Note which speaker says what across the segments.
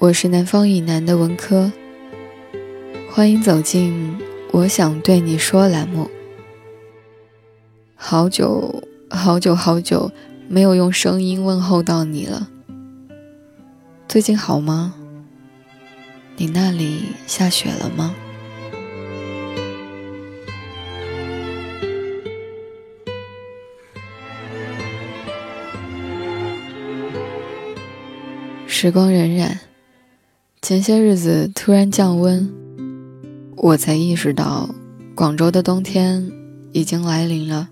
Speaker 1: 我是南方以南的文科，欢迎走进《我想对你说》栏目。好久好久好久没有用声音问候到你了，最近好吗？你那里下雪了吗？时光荏苒，前些日子突然降温，我才意识到广州的冬天已经来临了。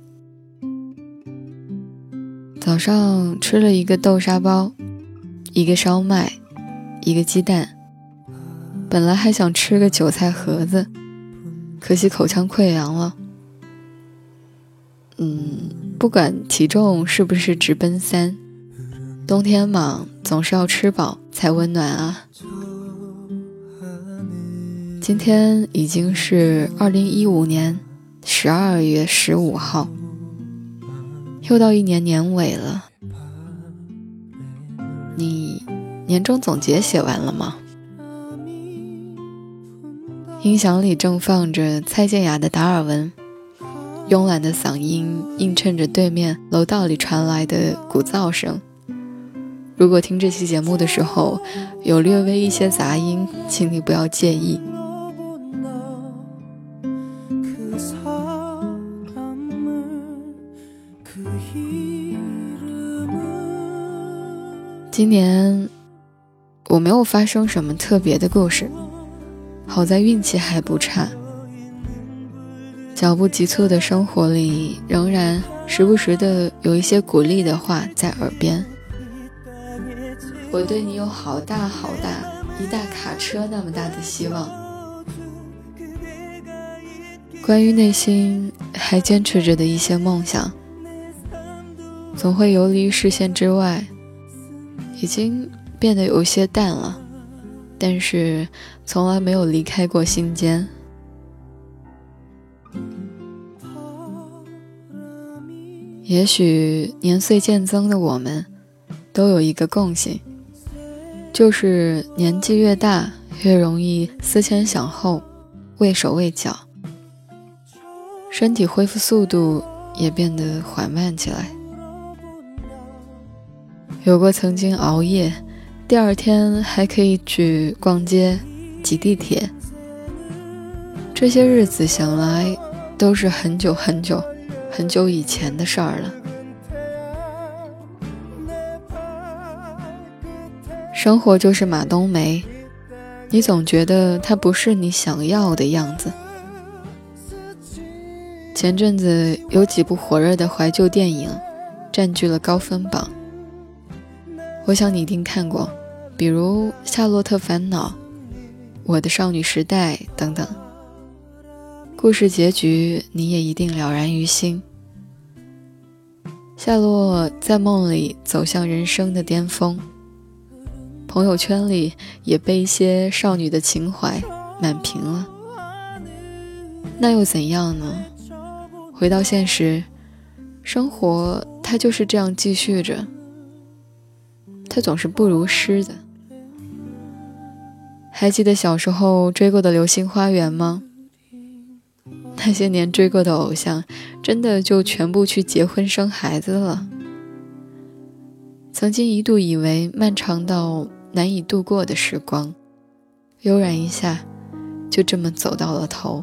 Speaker 1: 早上吃了一个豆沙包，一个烧麦，一个鸡蛋。本来还想吃个韭菜盒子，可惜口腔溃疡了。嗯，不管体重是不是直奔三。冬天嘛，总是要吃饱才温暖啊。今天已经是二零一五年十二月十五号，又到一年年尾了。你年终总结写完了吗？音响里正放着蔡健雅的《达尔文》，慵懒的嗓音映衬着对面楼道里传来的鼓噪声。如果听这期节目的时候有略微一些杂音，请你不要介意。今年我没有发生什么特别的故事，好在运气还不差。脚步急促的生活里，仍然时不时的有一些鼓励的话在耳边。我对你有好大好大一大卡车那么大的希望。关于内心还坚持着的一些梦想，总会游离于视线之外，已经变得有些淡了，但是从来没有离开过心间。也许年岁渐增的我们，都有一个共性。就是年纪越大，越容易思前想后，畏手畏脚，身体恢复速度也变得缓慢起来。有过曾经熬夜，第二天还可以去逛街、挤地铁，这些日子想来都是很久很久很久以前的事儿了。生活就是马冬梅，你总觉得它不是你想要的样子。前阵子有几部火热的怀旧电影占据了高分榜，我想你一定看过，比如《夏洛特烦恼》《我的少女时代》等等。故事结局你也一定了然于心。夏洛在梦里走向人生的巅峰。朋友圈里也被一些少女的情怀满屏了，那又怎样呢？回到现实，生活它就是这样继续着，却总是不如诗的。还记得小时候追过的《流星花园》吗？那些年追过的偶像，真的就全部去结婚生孩子了？曾经一度以为漫长到……难以度过的时光，悠然一下，就这么走到了头。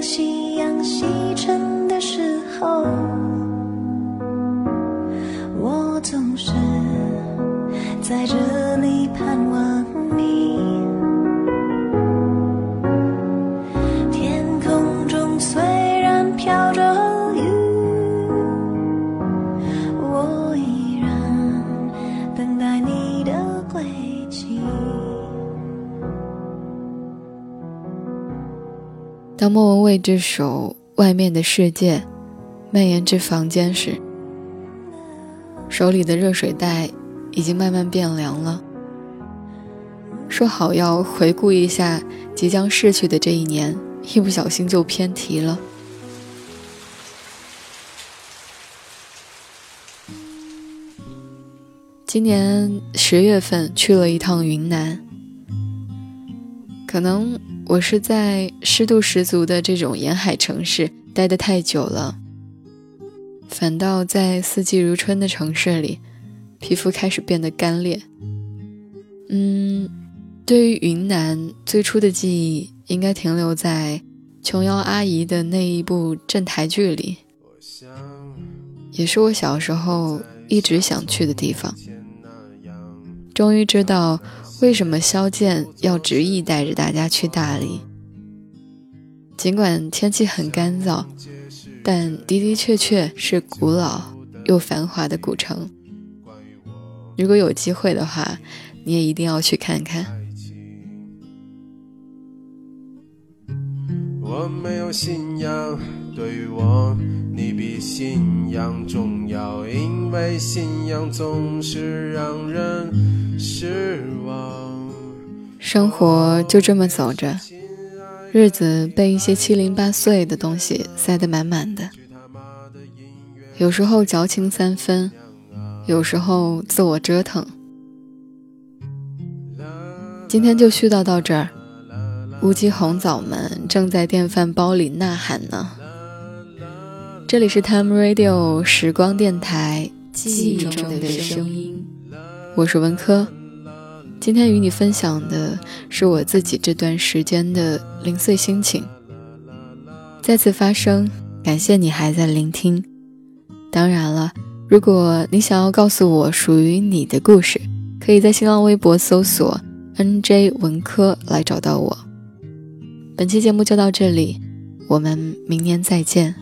Speaker 2: 当夕阳西沉的时候，我总是在这
Speaker 1: 当莫文蔚这首《外面的世界》蔓延至房间时，手里的热水袋已经慢慢变凉了。说好要回顾一下即将逝去的这一年，一不小心就偏题了。今年十月份去了一趟云南，可能我是在湿度十足的这种沿海城市待得太久了，反倒在四季如春的城市里，皮肤开始变得干裂。嗯，对于云南最初的记忆，应该停留在琼瑶阿姨的那一部镇台剧里，也是我小时候一直想去的地方。终于知道为什么萧剑要执意带着大家去大理。尽管天气很干燥，但的的确确是古老又繁华的古城。如果有机会的话，你也一定要去看看。
Speaker 3: 我没有信仰，对于我，你比信仰重要，因为信仰总是让人。
Speaker 1: 生活就这么走着，日子被一些七零八碎的东西塞得满满的。有时候矫情三分，有时候自我折腾。今天就絮叨到这儿。乌鸡红枣们正在电饭煲里呐喊呢。这里是 Time Radio 时光电台，记忆中的声音，我是文科。今天与你分享的是我自己这段时间的零碎心情。再次发声，感谢你还在聆听。当然了，如果你想要告诉我属于你的故事，可以在新浪微博搜索 “nj 文科”来找到我。本期节目就到这里，我们明年再见。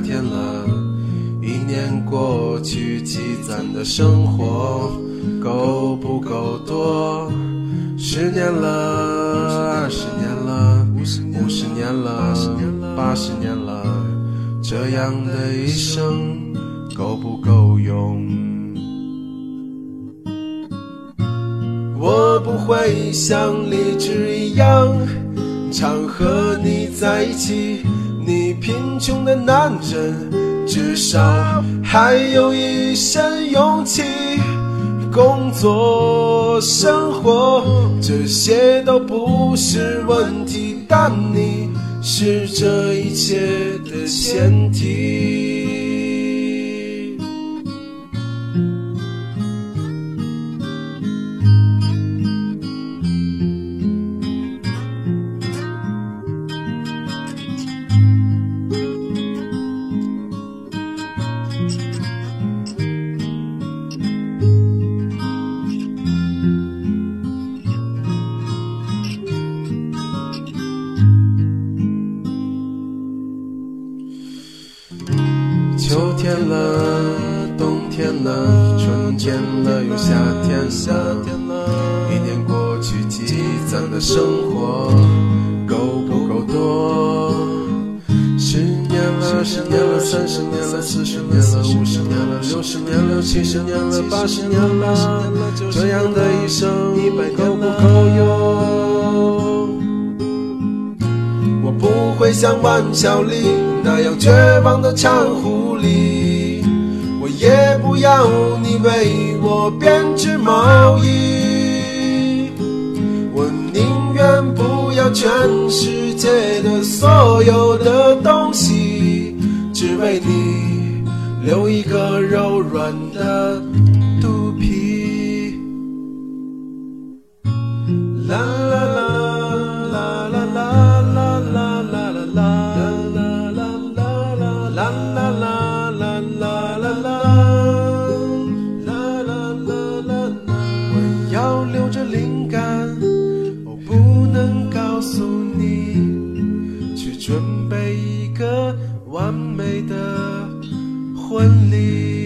Speaker 3: 夏天了，一年过去，积攒的生活够不够多？十年了，二十年了，五十年了，八十年了，这样的一生够不够用？我不会像荔枝一样常和你在一起，你贫穷的男人至少还有一身勇气。工作、生活这些都不是问题，但你是这一切的前提。生活够不够多？十年了，二十年了，三十年了，四十年了，五十年了，六十年了，七十年了，八十年了，这样的一生够不够用？我不会像万小利那样绝望的唱狐狸，我也不要你为我编织毛衣。不要全世界的所有的东西只为你留一个柔软的婚礼。